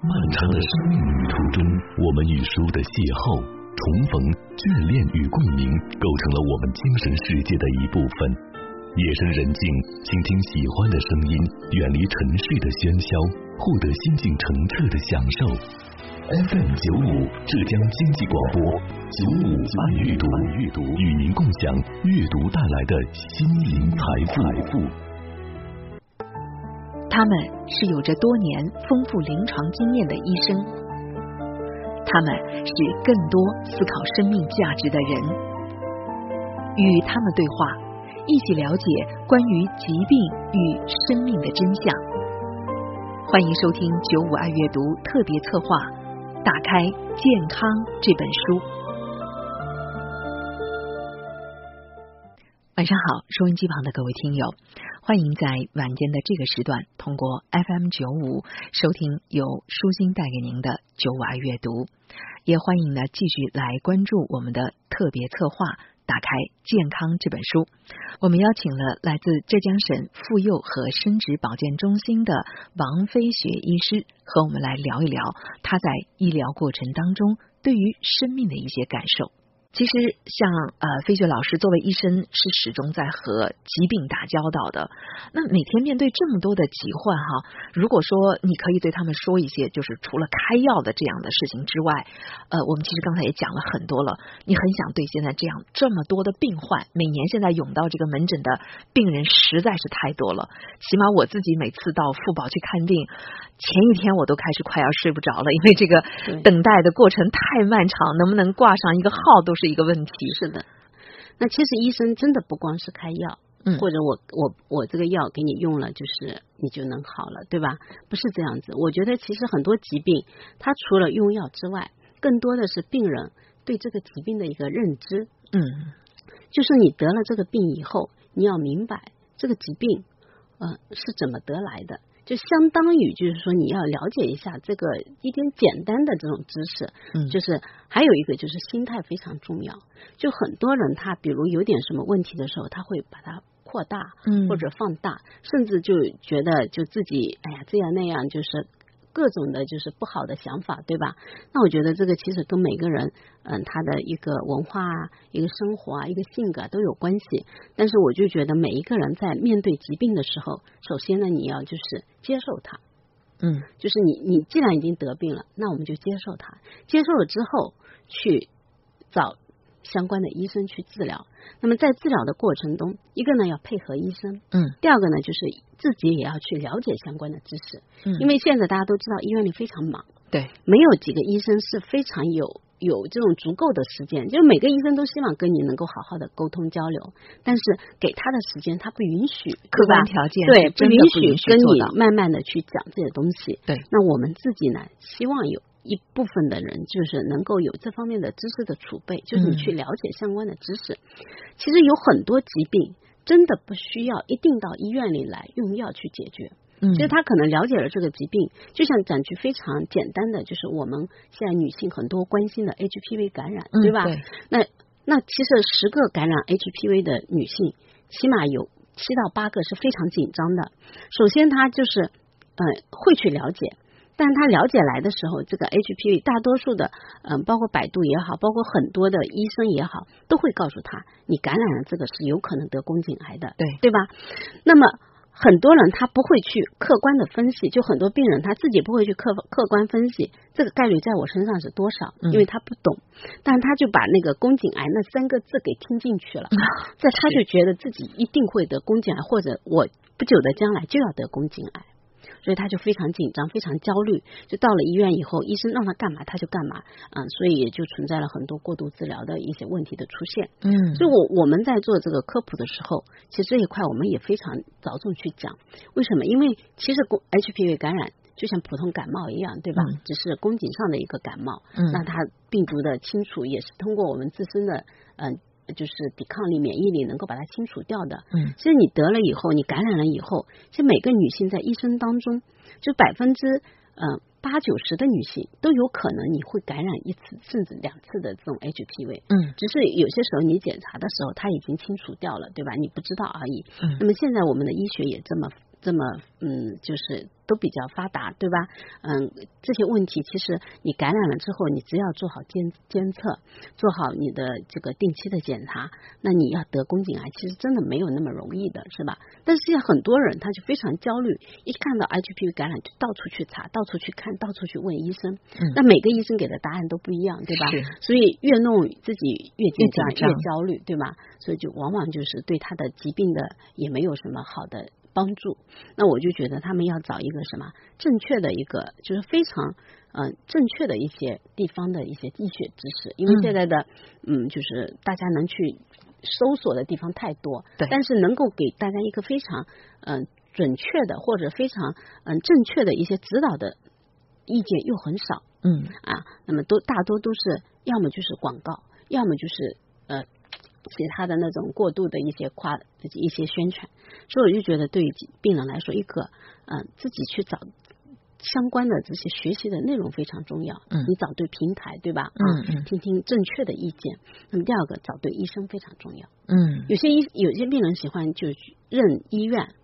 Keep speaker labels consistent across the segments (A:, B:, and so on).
A: 漫长的生命旅途中，我们与书的邂逅、重逢、眷恋与共鸣，构成了我们精神世界的一部分。夜深人静，倾听喜欢的声音，远离沉睡的喧嚣，获得心境澄澈的享受。FM 九五浙江经济广播，九五爱阅读，阅读与您共享阅读带来的心灵财富。
B: 他们是有着多年丰富临床经验的医生，他们是更多思考生命价值的人。与他们对话，一起了解关于疾病与生命的真相。欢迎收听九五爱阅读特别策划《打开健康》这本书。晚上好，收音机旁的各位听友。欢迎在晚间的这个时段，通过 FM 九五收听由舒心带给您的九五爱阅读，也欢迎呢继续来关注我们的特别策划《打开健康》这本书。我们邀请了来自浙江省妇幼和生殖保健中心的王飞雪医师，和我们来聊一聊他在医疗过程当中对于生命的一些感受。其实，像呃飞雪老师作为医生，是始终在和疾病打交道的。那每天面对这么多的疾患哈，如果说你可以对他们说一些，就是除了开药的这样的事情之外，呃，我们其实刚才也讲了很多了。你很想对现在这样这么多的病患，每年现在涌到这个门诊的病人实在是太多了。起码我自己每次到妇保去看病，前一天我都开始快要睡不着了，因为这个等待的过程太漫长，能不能挂上一个号都。是一个问题，
C: 是的。那其实医生真的不光是开药，嗯，或者我我我这个药给你用了，就是你就能好了，对吧？不是这样子。我觉得其实很多疾病，它除了用药之外，更多的是病人对这个疾病的一个认知。
B: 嗯，
C: 就是你得了这个病以后，你要明白这个疾病，呃，是怎么得来的。就相当于，就是说，你要了解一下这个一点简单的这种知识，
B: 嗯，
C: 就是还有一个就是心态非常重要。就很多人他比如有点什么问题的时候，他会把它扩大，
B: 嗯，
C: 或者放大，甚至就觉得就自己哎呀这样那样，就是。各种的就是不好的想法，对吧？那我觉得这个其实跟每个人，嗯，他的一个文化啊、一个生活啊、一个性格都有关系。但是我就觉得每一个人在面对疾病的时候，首先呢，你要就是接受它，
B: 嗯，
C: 就是你你既然已经得病了，那我们就接受它，接受了之后去找。相关的医生去治疗，那么在治疗的过程中，一个呢要配合医生，
B: 嗯，
C: 第二个呢就是自己也要去了解相关的知识，
B: 嗯，
C: 因为现在大家都知道医院里非常忙，
B: 对，
C: 没有几个医生是非常有有这种足够的时间，就每个医生都希望跟你能够好好的沟通交流，但是给他的时间他不允许，
B: 客观条件
C: 对不允
B: 许
C: 跟你慢慢的去讲这些东西，
B: 对，
C: 那我们自己呢希望有。一部分的人就是能够有这方面的知识的储备，就是你去了解相关的知识。其实有很多疾病真的不需要一定到医院里来用药去解决。
B: 嗯，
C: 其实他可能了解了这个疾病，就像讲句非常简单的，就是我们现在女性很多关心的 HPV 感染，对吧？那那其实十个感染 HPV 的女性，起码有七到八个是非常紧张的。首先，她就是嗯会去了解。但他了解来的时候，这个 HPV 大多数的，嗯，包括百度也好，包括很多的医生也好，都会告诉他，你感染了这个是有可能得宫颈癌的，
B: 对
C: 对吧？那么很多人他不会去客观的分析，就很多病人他自己不会去客客观分析这个概率在我身上是多少，因为他不懂，但他就把那个宫颈癌那三个字给听进去了，在他就觉得自己一定会得宫颈癌，或者我不久的将来就要得宫颈癌。所以他就非常紧张，非常焦虑。就到了医院以后，医生让他干嘛他就干嘛，嗯，所以也就存在了很多过度治疗的一些问题的出现。
B: 嗯，
C: 所以我我们在做这个科普的时候，其实这一块我们也非常着重去讲。为什么？因为其实宫 HPV 感染就像普通感冒一样，对吧？只是宫颈上的一个感冒。
B: 嗯，
C: 那它病毒的清除也是通过我们自身的嗯。就是抵抗力、免疫力能够把它清除掉的。
B: 嗯，
C: 其实你得了以后，你感染了以后，其实每个女性在一生当中，就百分之嗯八九十的女性都有可能你会感染一次甚至两次的这种 HPV。
B: 嗯，
C: 只是有些时候你检查的时候它已经清除掉了，对吧？你不知道而已。
B: 嗯，
C: 那么现在我们的医学也这么这么嗯，就是都比较发达，对吧？嗯，这些问题其实你感染了之后，你只要做好监监测，做好你的这个定期的检查，那你要得宫颈癌，其实真的没有那么容易的，是吧？但是现在很多人他就非常焦虑，一看到 HPV 感染就到处去查，到处去看，到处去问医生。
B: 嗯，
C: 那每个医生给的答案都不一样，对吧？所以越弄自己越紧张，越焦虑，对吧？所以就往往就是对他的疾病的也没有什么好的。帮助，那我就觉得他们要找一个什么正确的一个，就是非常嗯正确的一些地方的一些医学知识，因为现在的嗯就是大家能去搜索的地方太多，
B: 对，
C: 但是能够给大家一个非常嗯准确的或者非常嗯正确的一些指导的意见又很少，
B: 嗯。
C: 啊，那么都大多都是要么就是广告，要么就是呃。其他的那种过度的一些夸自己一些宣传，所以我就觉得对于病人来说，一个嗯自己去找相关的这些学习的内容非常重要。
B: 嗯，
C: 你找对平台对吧？
B: 嗯
C: 嗯，听听正确的意见。那么第二个找对医生非常重要。
B: 嗯，
C: 有些医有些病人喜欢就认医院，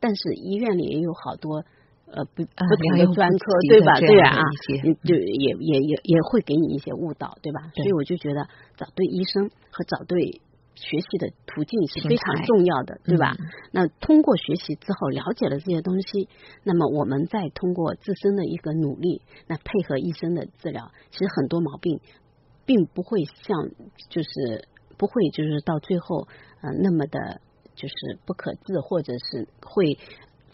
C: 但是医院里也有好多。呃，不不同的专科，对吧？对啊，就也也也也会给你一些误导，对吧？所以我就觉得找对医生和找对学习的途径是非常重要的，对吧？那通过学习之后了解了这些东西，那么我们再通过自身的一个努力，那配合医生的治疗，其实很多毛病并不会像就是不会就是到最后呃那么的就是不可治，或者是会。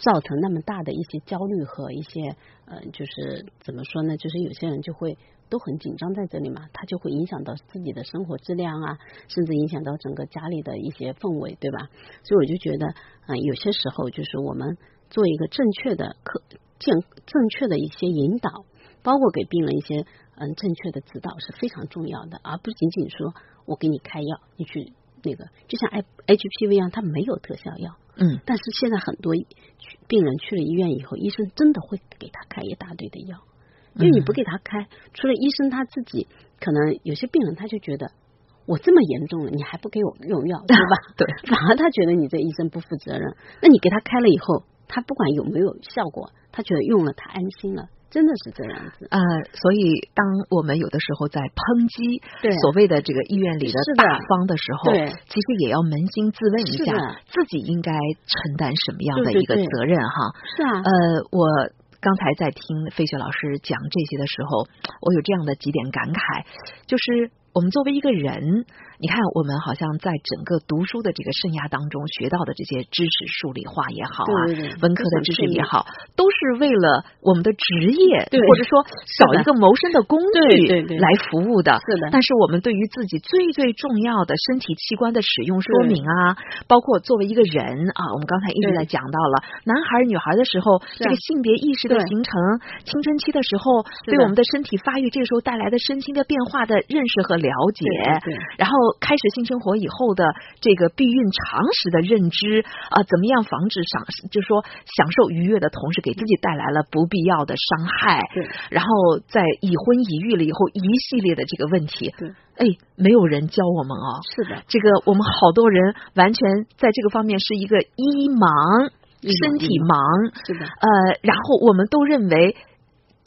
C: 造成那么大的一些焦虑和一些呃，就是怎么说呢？就是有些人就会都很紧张在这里嘛，他就会影响到自己的生活质量啊，甚至影响到整个家里的一些氛围，对吧？所以我就觉得，嗯，有些时候就是我们做一个正确的课，正正确的一些引导，包括给病人一些嗯正确的指导是非常重要的，而不仅仅说我给你开药，你去那个，就像 H HPV 一样，它没有特效药。
B: 嗯，
C: 但是现在很多病人去了医院以后，医生真的会给他开一大堆的药，因为你不给他开，除了医生他自己，可能有些病人他就觉得我这么严重了，你还不给我用药，对吧？
B: 对，
C: 反而他觉得你这医生不负责任。那你给他开了以后，他不管有没有效果，他觉得用了他安心了。真的是这样子。
B: 呃，所以当我们有的时候在抨击所谓的这个医院里的大方的时候，
C: 对，
B: 其实也要扪心自问一下，自己应该承担什么样的一个责任哈？
C: 是啊，
B: 呃，我刚才在听费雪老师讲这些的时候，我有这样的几点感慨，就是我们作为一个人。你看，我们好像在整个读书的这个生涯当中学到的这些知识，数理化也好啊，文科的知识也好，都是为了我们的职业，或者说找一个谋生的工具来服务的。
C: 是的。
B: 但是我们对于自己最最重要的身体器官的使用说明啊，包括作为一个人啊，我们刚才一直在讲到了男孩女孩的时候，这个性别意识的形成，青春期的时候对我们的身体发育，这个时候带来的身心的变化的认识和了解，然后。开始性生活以后的这个避孕常识的认知啊，怎么样防止享，就是说享受愉悦的同时给自己带来了不必要的伤害。
C: 对，
B: 然后在已婚已育了以后，一系列的这个问题。
C: 对，
B: 哎，没有人教我们哦。
C: 是的，
B: 这个我们好多人完全在这个方面是一个一盲，身体忙。
C: 是的，
B: 呃，然后我们都认为。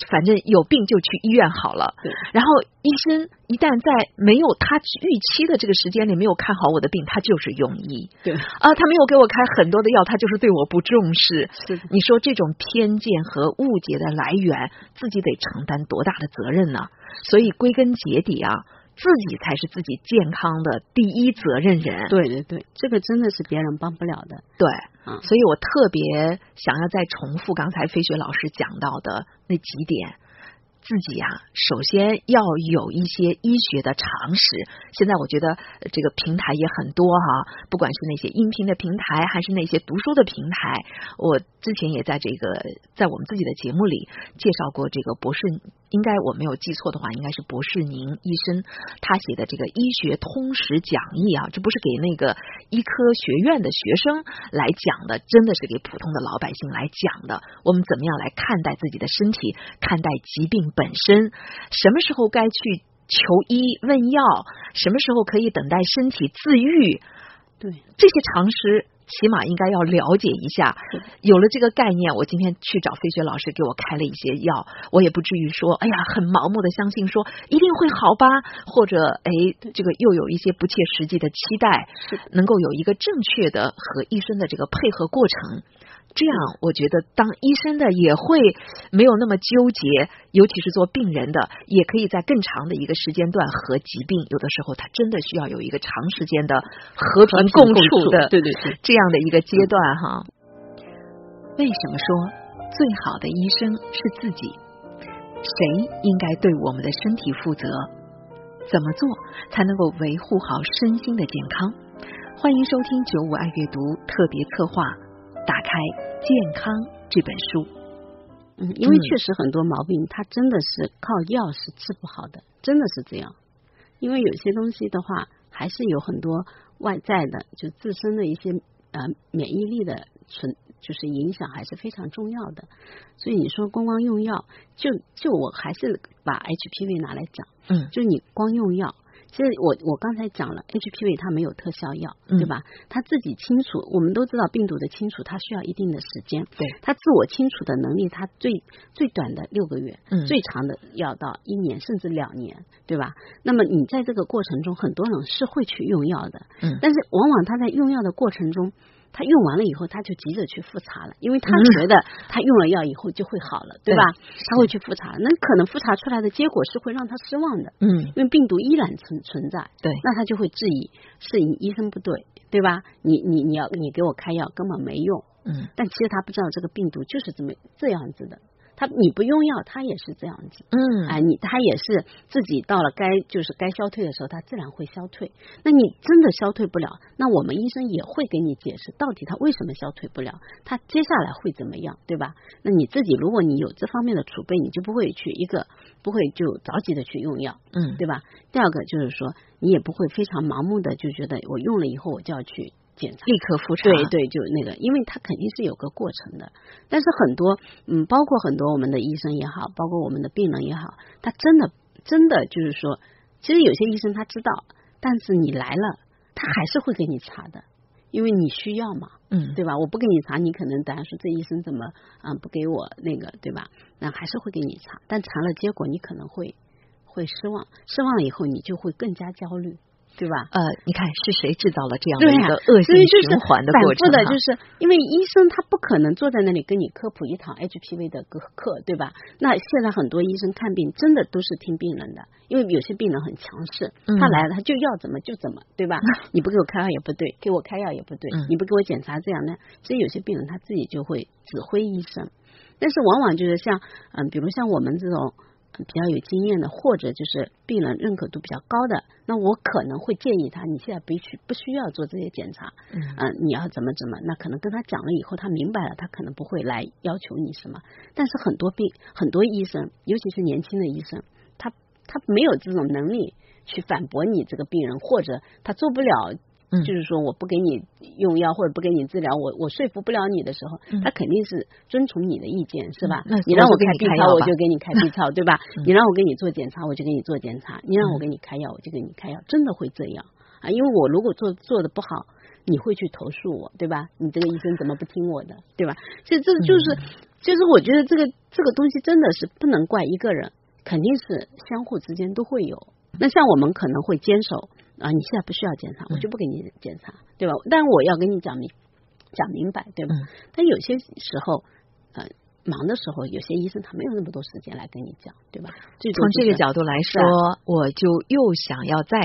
B: 反正有病就去医院好了，然后医生一旦在没有他预期的这个时间里没有看好我的病，他就是庸医。
C: 对
B: 啊，他没有给我开很多的药，他就是对我不重视。是你说这种偏见和误解的来源，自己得承担多大的责任呢？所以归根结底啊。自己才是自己健康的第一责任人。
C: 对对对，这个真的是别人帮不了的。
B: 对，所以我特别想要再重复刚才飞雪老师讲到的那几点。自己呀，首先要有一些医学的常识。现在我觉得这个平台也很多哈，不管是那些音频的平台，还是那些读书的平台。我之前也在这个在我们自己的节目里介绍过这个博士，应该我没有记错的话，应该是博士宁医生他写的这个医学通识讲义啊，这不是给那个医科学院的学生来讲的，真的是给普通的老百姓来讲的。我们怎么样来看待自己的身体，看待疾病？本身什么时候该去求医问药，什么时候可以等待身体自愈？
C: 对
B: 这些常识，起码应该要了解一下。有了这个概念，我今天去找飞雪老师给我开了一些药，我也不至于说，哎呀，很盲目的相信说一定会好吧，或者哎，这个又有一些不切实际的期待，能够有一个正确的和医生的这个配合过程。这样，我觉得当医生的也会没有那么纠结，尤其是做病人的，也可以在更长的一个时间段和疾病，有的时候他真的需要有一个长时间的和平共处的，
C: 对对对，
B: 这样的一个阶段哈。为什么说最好的医生是自己？谁应该对我们的身体负责？怎么做才能够维护好身心的健康？欢迎收听九五爱阅读特别策划。打开《健康》这本书，
C: 嗯，因为确实很多毛病，它真的是靠药是治不好的，真的是这样。因为有些东西的话，还是有很多外在的，就自身的一些呃免疫力的存，就是影响还是非常重要的。所以你说光光用药，就就我还是把 HPV 拿来讲，
B: 嗯，
C: 就你光用药。其实我我刚才讲了，HPV 它没有特效药，对吧？它自己清除，我们都知道病毒的清除它需要一定的时间，
B: 对
C: 它自我清除的能力，它最最短的六个月，最长的要到一年甚至两年，对吧？那么你在这个过程中，很多人是会去用药的，
B: 嗯，
C: 但是往往他在用药的过程中。他用完了以后，他就急着去复查了，因为他觉得他用了药以后就会好了，对吧？他会去复查，那可能复查出来的结果是会让他失望的，
B: 嗯，
C: 因为病毒依然存存在，
B: 对，
C: 那他就会质疑是你医生不对，对吧？你你你要你给我开药根本没用，
B: 嗯，
C: 但其实他不知道这个病毒就是这么这样子的。他你不用药，他也是这样子，
B: 嗯，
C: 哎，你他也是自己到了该就是该消退的时候，他自然会消退。那你真的消退不了，那我们医生也会给你解释到底他为什么消退不了，他接下来会怎么样，对吧？那你自己如果你有这方面的储备，你就不会去一个不会就着急的去用药，
B: 嗯，
C: 对吧？第二个就是说，你也不会非常盲目的就觉得我用了以后我就要去。检查
B: 立刻复查，
C: 对对，就那个，因为它肯定是有个过程的。但是很多，嗯，包括很多我们的医生也好，包括我们的病人也好，他真的真的就是说，其实有些医生他知道，但是你来了，他还是会给你查的，因为你需要嘛，
B: 嗯，
C: 对吧？我不给你查，你可能等下说这医生怎么啊不给我那个，对吧？那还是会给你查，但查了结果你可能会会失望，失望了以后你就会更加焦虑。对吧？
B: 呃，你看是谁制造了这样的一个恶性循环的过程？
C: 反复的，就是因为医生他不可能坐在那里跟你科普一堂 HPV 的课，对吧？那现在很多医生看病真的都是听病人的，因为有些病人很强势，他来了他就要怎么就怎么，对吧？你不给我开药也不对，给我开药也不对，你不给我检查这样呢？所以有些病人他自己就会指挥医生，但是往往就是像嗯，比如像我们这种。比较有经验的，或者就是病人认可度比较高的，那我可能会建议他，你现在不需不需要做这些检查，嗯，你要怎么怎么，那可能跟他讲了以后，他明白了，他可能不会来要求你什么。但是很多病，很多医生，尤其是年轻的医生，他他没有这种能力去反驳你这个病人，或者他做不了。就是说，我不给你用药或者不给你治疗，我我说服不了你的时候，他肯定是遵从你的意见，是吧？你让我开 B 超，我就给你开 B 超，对吧？你让我给你做检查，我就给你做检查；你让我给你开药，我就给你开药。真的会这样啊？因为我如果做做的不好，你会去投诉我，对吧？你这个医生怎么不听我的，对吧？所以这就是，就是我觉得这个这个东西真的是不能怪一个人，肯定是相互之间都会有。那像我们可能会坚守。啊，你现在不需要检查，我就不给你检查，对吧？但我要跟你讲明讲明白，对吧？但有些时候，呃，忙的时候，有些医生他没有那么多时间来跟你讲，对吧？
B: 从这个角度来说，我就又想要再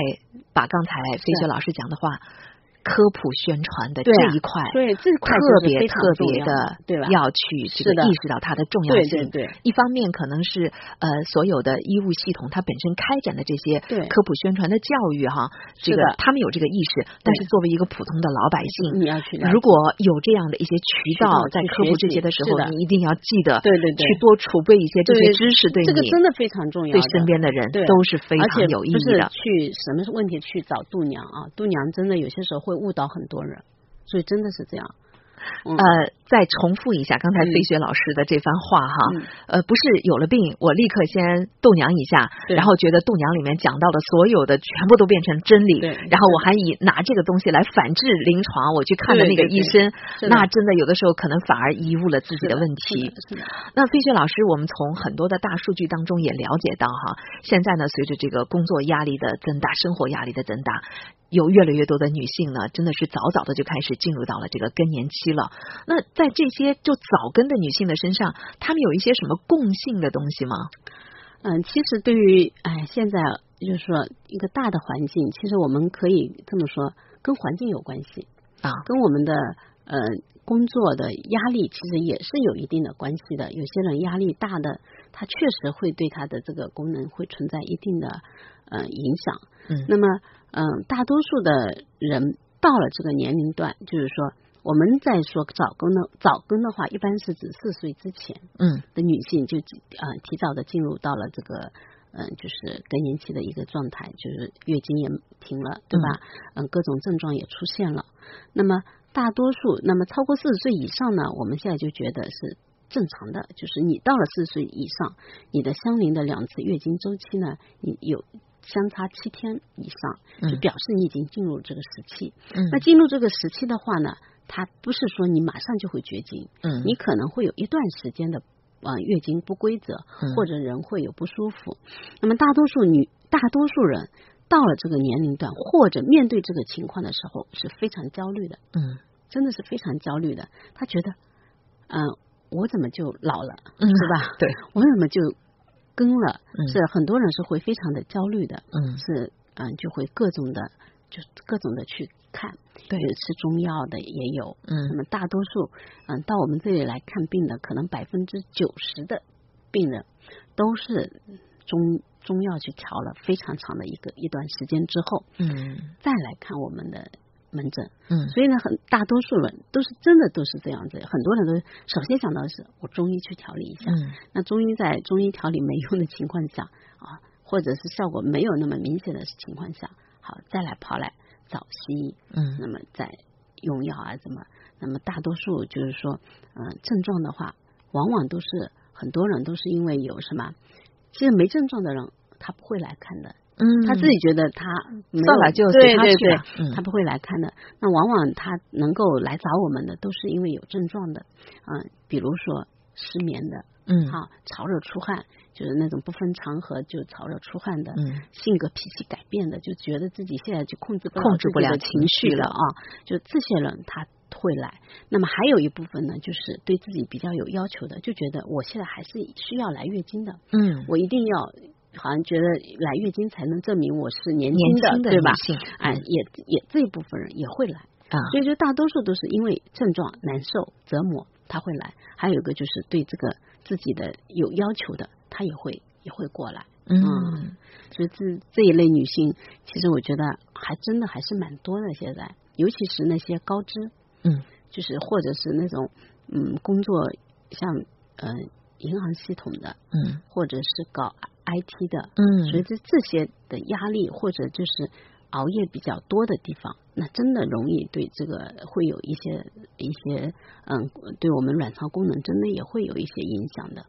B: 把刚才飞雪老师讲的话。科普宣传的这一块，
C: 对这块
B: 特别特别的，
C: 对吧？
B: 要去这个意识到它的重要
C: 性。对对对。
B: 一方面可能是呃所有的医务系统它本身开展的这些科普宣传的教育哈，这个他们有这个意识。但是作为一个普通的老百姓，
C: 你要去
B: 如果有这样的一些渠道在科普这些的时候，你一定要记得，
C: 对对对，
B: 去多储备一些这些知识，对
C: 这个真的非常重要，
B: 对身边的人都是非常有意义的。
C: 去什么问题去找度娘啊？度娘真的有些时候会会误导很多人。所以真的是这样，
B: 呃，再重复一下刚才飞雪老师的这番话哈，呃，不是有了病我立刻先度娘一下，然后觉得度娘里面讲到的所有的全部都变成真理，然后我还以拿这个东西来反制临床我去看的那个医生，那真的有的时候可能反而贻误了自己的问题。那飞雪老师，我们从很多的大数据当中也了解到哈，现在呢，随着这个工作压力的增大，生活压力的增大。有越来越多的女性呢，真的是早早的就开始进入到了这个更年期了。那在这些就早更的女性的身上，她们有一些什么共性的东西吗？
C: 嗯，其实对于哎，现在就是说一个大的环境，其实我们可以这么说，跟环境有关系
B: 啊，
C: 跟我们的呃工作的压力其实也是有一定的关系的。有些人压力大的，他确实会对他的这个功能会存在一定的呃影响。
B: 嗯，
C: 那么。嗯，大多数的人到了这个年龄段，就是说我们在说早更的早更的话，一般是指四岁之前，
B: 嗯，
C: 的女性就啊提早的进入到了这个嗯就是更年期的一个状态，就是月经也停了，对吧？嗯，各种症状也出现了。那么大多数，那么超过四十岁以上呢，我们现在就觉得是正常的，就是你到了四十岁以上，你的相邻的两次月经周期呢，你有。相差七天以上，就表示你已经进入这个时期。那进入这个时期的话呢，它不是说你马上就会绝经，
B: 嗯，
C: 你可能会有一段时间的啊月经不规则，或者人会有不舒服。那么大多数女，大多数人到了这个年龄段，或者面对这个情况的时候，是非常焦虑的，
B: 嗯，
C: 真的是非常焦虑的。他觉得，嗯，我怎么就老了，是吧？
B: 对，
C: 我怎么就。更了，是很多人是会非常的焦虑的，
B: 嗯，
C: 是嗯就会各种的，就各种的去看，
B: 对，
C: 吃中药的也有，
B: 嗯，
C: 那么大多数嗯到我们这里来看病的，可能百分之九十的病人都是中中药去调了非常长的一个一段时间之后，
B: 嗯，
C: 再来看我们的。门诊，
B: 嗯，
C: 所以呢，很大多数人都是真的都是这样子，很多人都首先想到的是我中医去调理一下，
B: 嗯，
C: 那中医在中医调理没用的情况下啊，或者是效果没有那么明显的情况下，好再来跑来找西医，
B: 嗯，
C: 那么在用药啊怎么，那么大多数就是说，嗯，症状的话，往往都是很多人都是因为有什么，其实没症状的人他不会来看的。
B: 嗯，
C: 他自己觉得他
B: 算了就
C: 对对对，
B: 他
C: 不会来看的。那往往他能够来找我们的，都是因为有症状的，嗯，比如说失眠的，
B: 嗯，
C: 好潮热出汗，就是那种不分场合就潮热出汗的，
B: 嗯，
C: 性格脾气改变的，就觉得自己现在就控制
B: 控制不了
C: 情绪了啊，就这些人他会来。那么还有一部分呢，就是对自己比较有要求的，就觉得我现在还是需要来月经的，
B: 嗯，
C: 我一定要。好像觉得来月经才能证明我是
B: 年
C: 轻的，对吧？
B: 哎，
C: 也也这一部分人也会来
B: 啊，
C: 所以就大多数都是因为症状难受折磨他会来，还有一个就是对这个自己的有要求的，他也会也会过来。
B: 嗯，
C: 所以这这一类女性，其实我觉得还真的还是蛮多的。现在，尤其是那些高知，
B: 嗯，
C: 就是或者是那种嗯工作像嗯银行系统的，
B: 嗯，
C: 或者是搞。IT 的，
B: 嗯，
C: 所以这这些的压力或者就是熬夜比较多的地方，那真的容易对这个会有一些一些，嗯，对我们卵巢功能真的也会有一些影响的。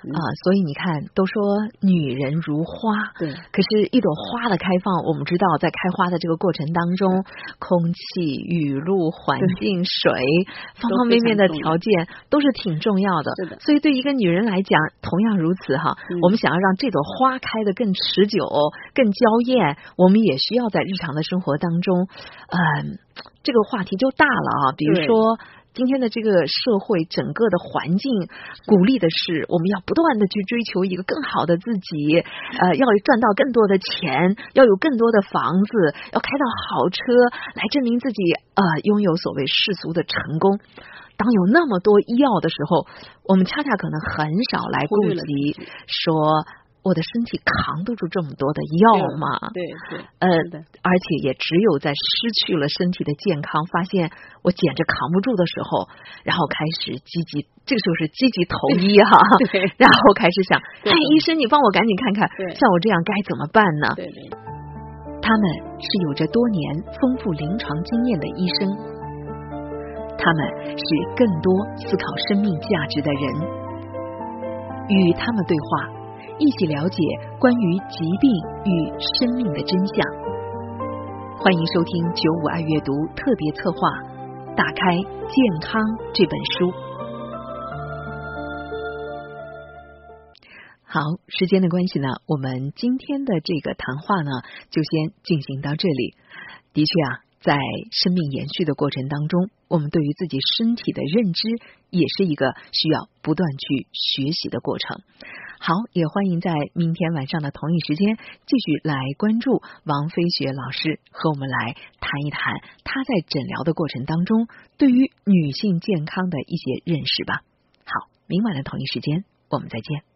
B: 啊，所以你看，都说女人如花，
C: 对。
B: 可是，一朵花的开放，我们知道，在开花的这个过程当中，空气、雨露、环境、水，方方面面的条件都是挺重要的。
C: 是的。
B: 所以，对一个女人来讲，同样如此哈。我们想要让这朵花开得更持久、更娇艳，我们也需要在日常的生活当中，嗯，这个话题就大了啊。比如说。今天的这个社会，整个的环境鼓励的是，我们要不断的去追求一个更好的自己，呃，要赚到更多的钱，要有更多的房子，要开到好车，来证明自己，呃，拥有所谓世俗的成功。当有那么多医药的时候，我们恰恰可能很少来顾及说。我的身体扛得住这么多的药吗？
C: 对对，
B: 呃，而且也只有在失去了身体的健康，发现我简直扛不住的时候，然后开始积极，这个时候是积极投医哈，
C: 对，
B: 然后开始想，哎，医生，你帮我赶紧看看，像我这样该怎么办呢？
C: 对对，
B: 他们是有着多年丰富临床经验的医生，他们是更多思考生命价值的人。与他们对话，一起了解关于疾病与生命的真相。欢迎收听九五爱阅读特别策划《打开健康》这本书。好，时间的关系呢，我们今天的这个谈话呢，就先进行到这里。的确啊，在生命延续的过程当中，我们对于自己身体的认知，也是一个需要不断去学习的过程。好，也欢迎在明天晚上的同一时间，继续来关注王飞雪老师和我们来谈一谈他在诊疗的过程当中对于女性健康的一些认识吧。好，明晚的同一时间，我们再见。